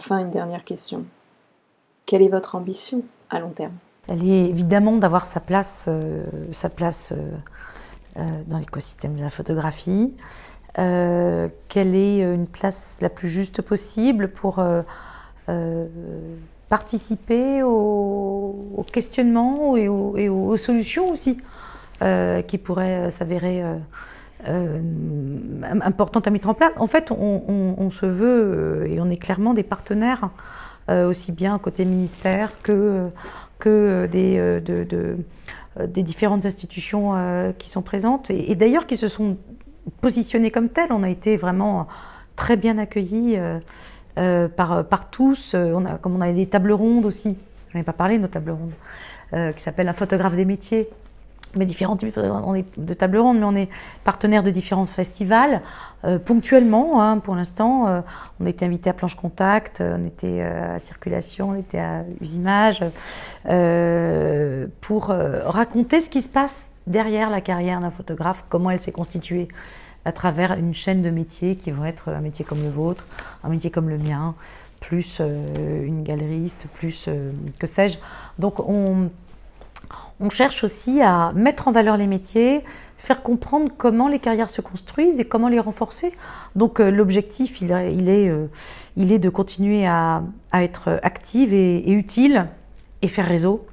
Enfin, une dernière question. Quelle est votre ambition à long terme? Elle est évidemment d'avoir sa place, euh, euh, euh, dans l'écosystème de la photographie. quelle est une place la plus juste possible pour participer au, questionnement et, aux solutions aussi qui pourraient s'avérer euh, importante à mettre en place. En fait, on, se veut et on est clairement des partenaires, euh, aussi bien côté ministère que, que des, euh, de, des différentes institutions qui sont présentes et, d'ailleurs qui se sont positionnées comme telles. On a été vraiment très bien accueillis par, par tous. On a, comme on a des tables rondes aussi, je n'en ai pas parlé nos tables rondes, qui s'appelle un photographe des métiers mais différentes on est de table ronde, mais on est partenaire de différents festivals euh, ponctuellement. Hein, pour l'instant, euh, on été invité à Planche Contact, euh, on était à Circulation, on était à Usimage pour raconter ce qui se passe derrière la carrière d'un photographe, comment elle s'est constituée à travers une chaîne de métiers qui vont être un métier comme le vôtre, un métier comme le mien, plus une galeriste, plus que sais-je. Donc on on cherche aussi à mettre en valeur les métiers, faire comprendre comment les carrières se construisent et comment les renforcer. Donc euh, l'objectif, euh, il est de continuer à, être active et, utile et faire réseau